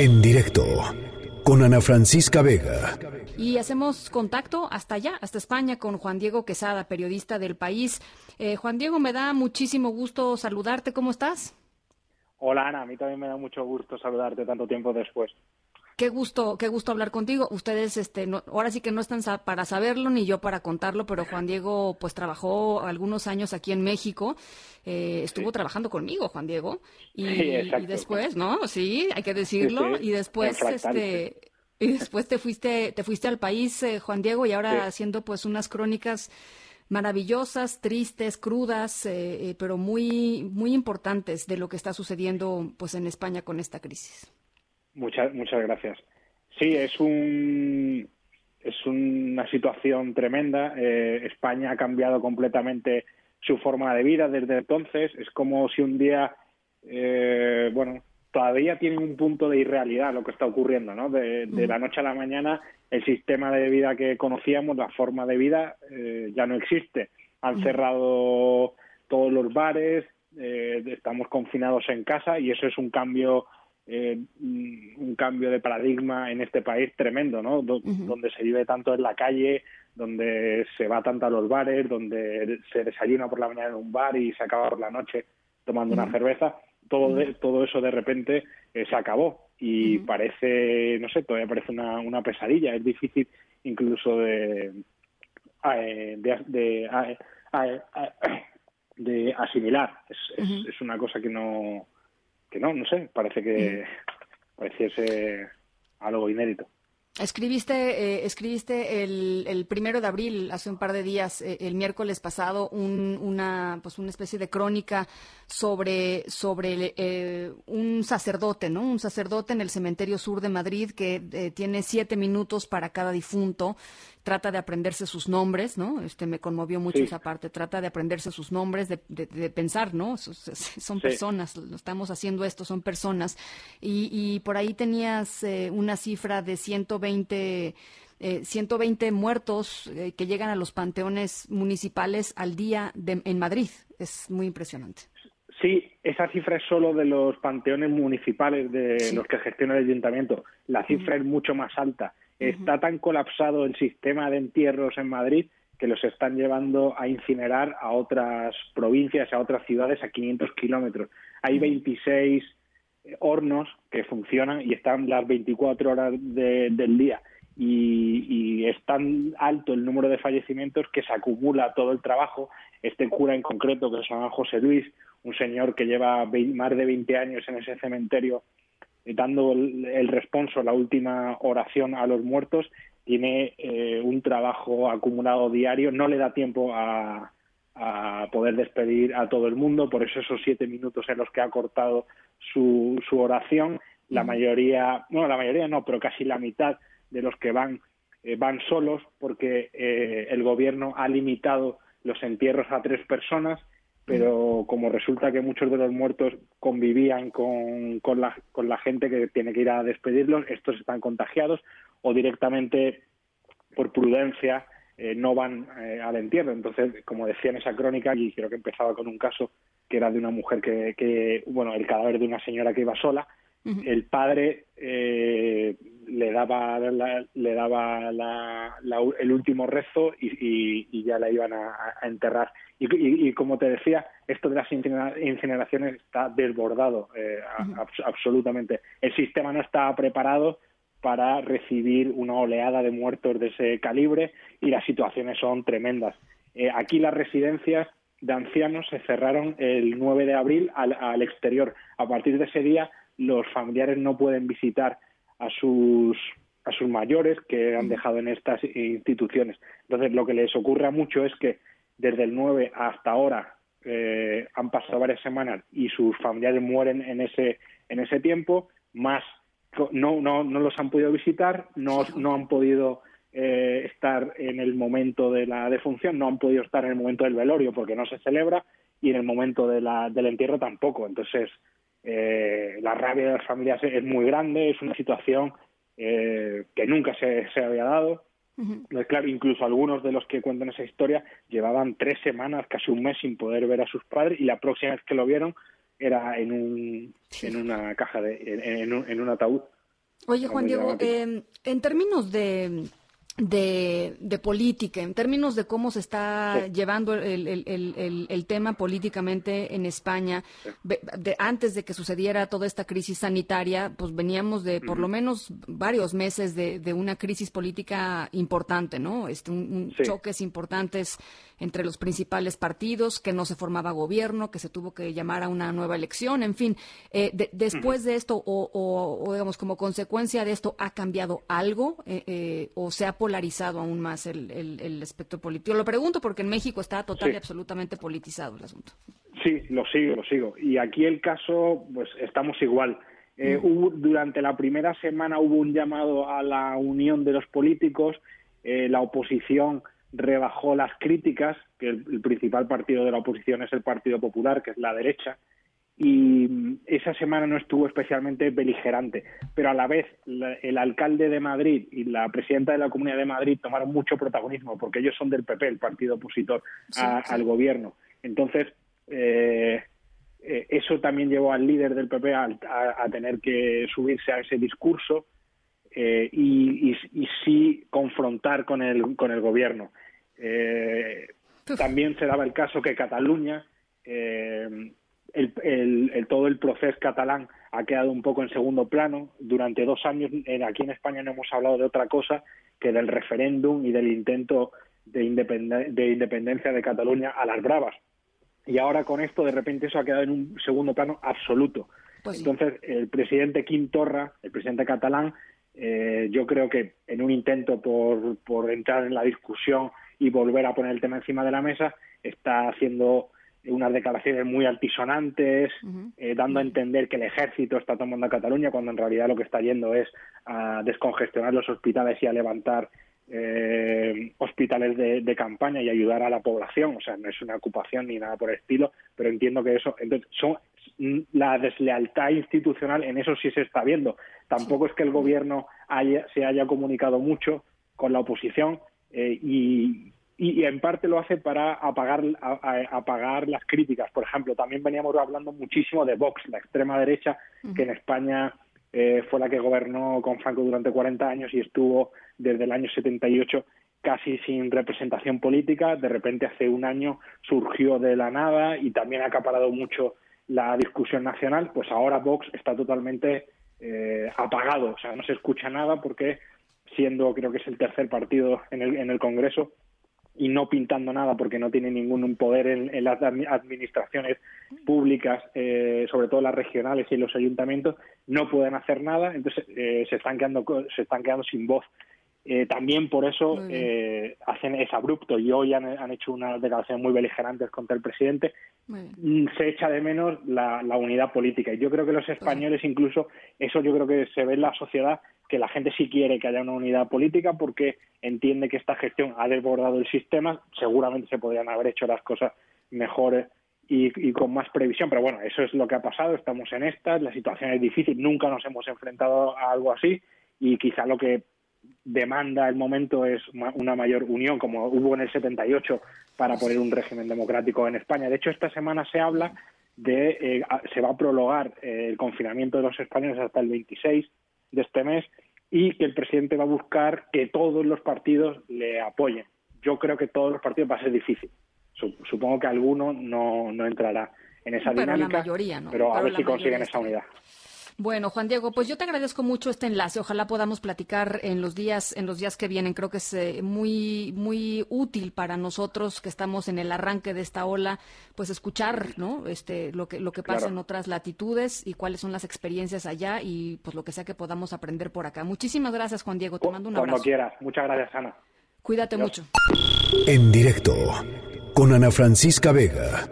En directo con Ana Francisca Vega. Y hacemos contacto hasta allá, hasta España, con Juan Diego Quesada, periodista del país. Eh, Juan Diego, me da muchísimo gusto saludarte. ¿Cómo estás? Hola Ana, a mí también me da mucho gusto saludarte tanto tiempo después. Qué gusto, qué gusto hablar contigo. Ustedes, este, ahora sí que no están para saberlo ni yo para contarlo, pero Juan Diego, pues trabajó algunos años aquí en México. Eh, estuvo trabajando conmigo, Juan Diego, y, después, ¿no? Sí, hay que decirlo. y después, este, y después te fuiste, te fuiste al país, eh, Juan Diego, y ahora haciendo pues unas crónicas maravillosas, tristes, crudas, eh, pero muy, muy importantes de lo que está sucediendo, pues, en España con esta crisis. Muchas, muchas gracias. Sí, es un es una situación tremenda. Eh, España ha cambiado completamente su forma de vida desde entonces. Es como si un día, eh, bueno, todavía tiene un punto de irrealidad lo que está ocurriendo, ¿no? De, la noche a la mañana, el sistema de vida que conocíamos, la forma de vida, eh, ya no existe. Han cerrado todos los bares, estamos confinados en casa y eso es un cambio eh, un cambio de paradigma en este país tremendo, ¿no? Donde se vive tanto en la calle, donde se va tanto a los bares, donde se desayuna por la mañana en un bar y se acaba por la noche tomando una cerveza. Todo, todo eso de repente eh, se acabó y parece, no sé, todavía parece una, una pesadilla. Es difícil incluso de, eh, de, de, asimilar. Es, es una cosa que no que no, no sé, parece que pareciese algo inédito. Escribiste, eh, escribiste el, el, primero de abril, hace un par de días, eh, el miércoles pasado, una, pues una especie de crónica sobre, sobre eh, un sacerdote, ¿no? Un sacerdote en el cementerio sur de Madrid que tiene siete minutos para cada difunto trata de aprenderse sus nombres, ¿no? Este me conmovió mucho esa parte, trata de aprenderse sus nombres, de, de, pensar, ¿no? Son, personas, lo estamos haciendo esto, son personas. Y, y por ahí tenías eh, una cifra de 120, eh, 120 muertos eh, que llegan a los panteones municipales al día en Madrid. Es muy impresionante. Sí, esa cifra es solo de los panteones municipales de los que gestiona el ayuntamiento. La cifra es mucho más alta. Está tan colapsado el sistema de entierros en Madrid que los están llevando a incinerar a otras provincias, a otras ciudades a 500 kilómetros. Hay 26 eh, hornos que funcionan y están las 24 horas del día. Y, y, es tan alto el número de fallecimientos que se acumula todo el trabajo. Este cura en concreto, que se llama José Luis, un señor que lleva más de 20 años en ese cementerio dando el, responso, la última oración a los muertos, tiene eh, un trabajo acumulado diario, no le da tiempo a, poder despedir a todo el mundo, por eso esos siete minutos en los que ha cortado su, su oración, la mayoría, bueno, la mayoría no, pero casi la mitad de los que van eh, van solos porque eh, el gobierno ha limitado los entierros a tres personas pero como resulta que muchos de los muertos convivían con, con, la, con la gente que tiene que ir a despedirlos, estos están contagiados o directamente por prudencia eh, no van eh, al entierro. Entonces, como decía en esa crónica, y creo que empezaba con un caso que era de una mujer que, que bueno, el cadáver de una señora que iba sola, el padre eh, le daba le daba el último rezo y, ya la iban a, enterrar. Y, como te decía esto de las incineraciones está desbordado eh, absolutamente. El sistema no está preparado para recibir una oleada de muertos de ese calibre y las situaciones son tremendas. Eh, aquí las residencias de ancianos se cerraron el 9 de abril al, al exterior. A partir de ese día los familiares no pueden visitar a sus a sus mayores que han dejado en estas instituciones. Entonces, lo que les ocurre mucho es que desde el 9 hasta ahora eh, han pasado varias semanas y sus familiares mueren en ese en ese tiempo, más no no no los han podido visitar, no no han podido eh, estar en el momento de la defunción, no han podido estar en el momento del velorio porque no se celebra y en el momento de la, del entierro tampoco. Entonces, eh, la rabia de las familias es muy grande, es una situación eh, que nunca se, se había dado. Claro, incluso algunos de los que cuentan esa historia llevaban tres semanas, casi un mes sin poder ver a sus padres y la próxima vez que lo vieron era en, un, en una caja, de, en, un, en un ataúd. Oye, Juan Diego, eh, en términos de de, de, política, en términos de cómo se está llevando el, el, el, tema políticamente en España. De, antes de que sucediera toda esta crisis sanitaria, pues veníamos de por lo menos varios meses de, de una crisis política importante, ¿no? Este, un, choques importantes entre los principales partidos, que no se formaba gobierno, que se tuvo que llamar a una nueva elección, en fin. Eh, después de esto, o, o, digamos, como consecuencia de esto, ¿ha cambiado algo eh, eh, o se ha polarizado aún más el, el, aspecto político? Lo pregunto porque en México está total y absolutamente politizado el asunto. Sí, lo sigo, lo sigo. Y aquí el caso, pues estamos igual. hubo, durante la primera semana hubo un llamado a la unión de los políticos, la oposición rebajó las críticas, que el, principal partido de la oposición es el Partido Popular, que es la derecha, y esa semana no estuvo especialmente beligerante, pero a la vez el alcalde de Madrid y la presidenta de la Comunidad de Madrid tomaron mucho protagonismo, porque ellos son del PP, el partido opositor al gobierno. Entonces, eh, eh, eso también llevó al líder del PP a, tener que subirse a ese discurso eh, y, sí confrontar con el, con el gobierno. También se daba el caso que Cataluña, eh, el, todo el proceso catalán ha quedado un poco en segundo plano. Durante dos años aquí en España no hemos hablado de otra cosa que del referéndum y del intento de, independencia de Cataluña a las bravas. Y ahora con esto, de repente, eso ha quedado en un segundo plano absoluto. Pues Entonces, el presidente Quim Torra, el presidente catalán, eh, yo creo que en un intento por, por entrar en la discusión y volver a poner el tema encima de la mesa, está haciendo unas declaraciones muy altisonantes, eh, dando a entender que el ejército está tomando a Cataluña, cuando en realidad lo que está yendo es a descongestionar los hospitales y a levantar eh, hospitales de, campaña y ayudar a la población. O sea, no es una ocupación ni nada por el estilo, pero entiendo que eso. Entonces, son, la deslealtad institucional en eso sí se está viendo. Tampoco es que el gobierno haya, se haya comunicado mucho con la oposición eh, y, y, en parte lo hace para apagar, apagar las críticas. Por ejemplo, también veníamos hablando muchísimo de Vox, la extrema derecha, que en España eh, fue la que gobernó con Franco durante 40 años y estuvo desde el año 78 casi sin representación política. De repente, hace un año surgió de la nada y también ha acaparado mucho la discusión nacional. Pues ahora Vox está totalmente eh, apagado, o sea, no se escucha nada porque siendo creo que es el tercer partido en el, en el Congreso y no pintando nada porque no tiene ningún poder en, las administraciones públicas, eh, sobre todo las regionales y los ayuntamientos, no pueden hacer nada, entonces eh, se están quedando se están quedando sin voz. Eh, también por eso hacen es abrupto. Y hoy han, han, hecho unas declaraciones muy beligerantes contra el presidente. Mm, se echa de menos la, la unidad política. Y yo creo que los españoles incluso eso yo creo que se ve en la sociedad que la gente sí quiere que haya una unidad política porque entiende que esta gestión ha desbordado el sistema, seguramente se podrían haber hecho las cosas mejores y, con más previsión, pero bueno, eso es lo que ha pasado, estamos en estas, la situación es difícil, nunca nos hemos enfrentado a algo así. Y quizá lo que demanda el momento es una mayor unión, como hubo en el 78 para poner un régimen democrático en España. De hecho, esta semana se habla de, eh, se va a prologar eh, el confinamiento de los españoles hasta el 26 de este mes y que el presidente va a buscar que todos los partidos le apoyen. Yo creo que todos los partidos va a ser difícil. Supongo que alguno no, no entrará en esa pero dinámica, mayoría, pero a ver si consiguen esa unidad. Bueno, Juan Diego, pues yo te agradezco mucho este enlace. Ojalá podamos platicar en los días en los días que vienen. Creo que es eh, muy muy útil para nosotros que estamos en el arranque de esta ola, pues escuchar, ¿no? Este lo que lo que pasa en otras latitudes y cuáles son las experiencias allá y pues lo que sea que podamos aprender por acá. Muchísimas gracias, Juan Diego. Te mando un abrazo. Cuando quieras. Muchas gracias, Ana. Cuídate mucho. En directo con Ana Francisca Vega.